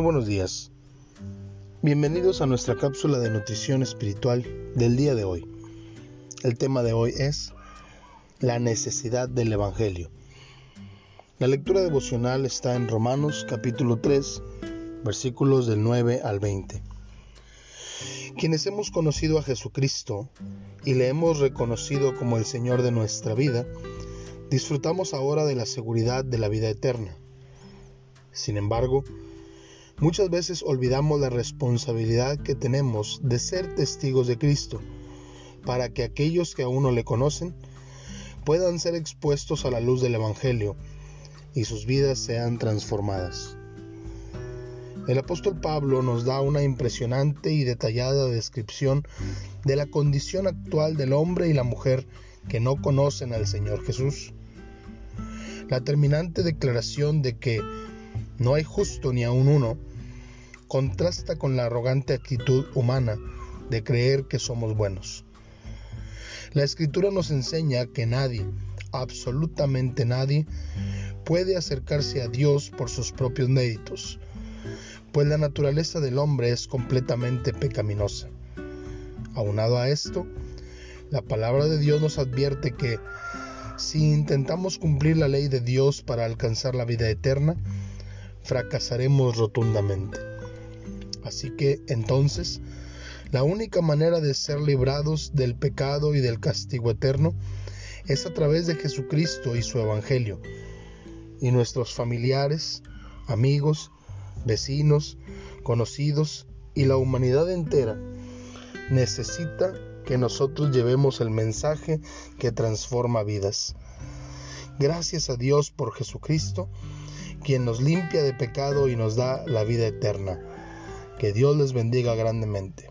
buenos días. Bienvenidos a nuestra cápsula de nutrición espiritual del día de hoy. El tema de hoy es la necesidad del Evangelio. La lectura devocional está en Romanos capítulo 3, versículos del 9 al 20. Quienes hemos conocido a Jesucristo y le hemos reconocido como el Señor de nuestra vida, disfrutamos ahora de la seguridad de la vida eterna. Sin embargo, muchas veces olvidamos la responsabilidad que tenemos de ser testigos de Cristo, para que aquellos que aún no le conocen puedan ser expuestos a la luz del Evangelio y sus vidas sean transformadas. El apóstol Pablo nos da una impresionante y detallada descripción de la condición actual del hombre y la mujer que no conocen al Señor Jesús. La terminante declaración de que no hay justo ni aun uno, contrasta con la arrogante actitud humana de creer que somos buenos. La escritura nos enseña que nadie, absolutamente nadie, puede acercarse a Dios por sus propios méritos, pues la naturaleza del hombre es completamente pecaminosa. Aunado a esto, la palabra de Dios nos advierte que si intentamos cumplir la ley de Dios para alcanzar la vida eterna, fracasaremos rotundamente. Así que entonces, la única manera de ser librados del pecado y del castigo eterno es a través de Jesucristo y su Evangelio. Y nuestros familiares, amigos, vecinos, conocidos y la humanidad entera necesita que nosotros llevemos el mensaje que transforma vidas. Gracias a Dios por Jesucristo quien nos limpia de pecado y nos da la vida eterna. Que Dios les bendiga grandemente.